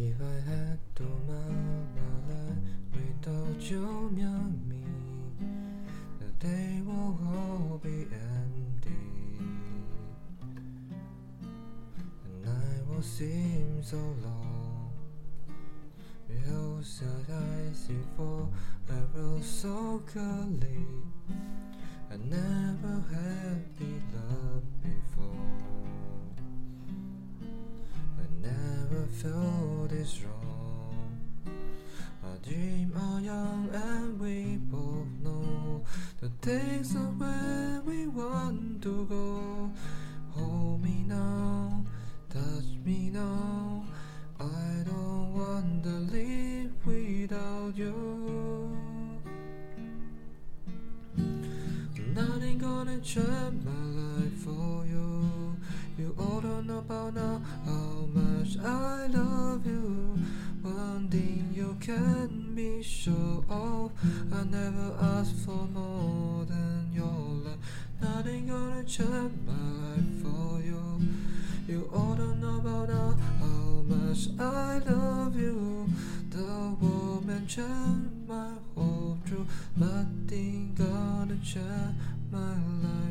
If I had to life without your me, the day will all be empty. The night will seem so long. Eyes before I wrote so clearly. I never had been loved before. I never felt this wrong. Our dream are young and we both know the days are where we want to go. Hold me now, touch me now. I don't want to live without you. Nothing gonna change my life for. You I love you. One thing you can be sure of, I never asked for more than your love. Nothing gonna change my life for you. You all don't know about how much I love you. The woman changed my whole truth. Nothing gonna change my life.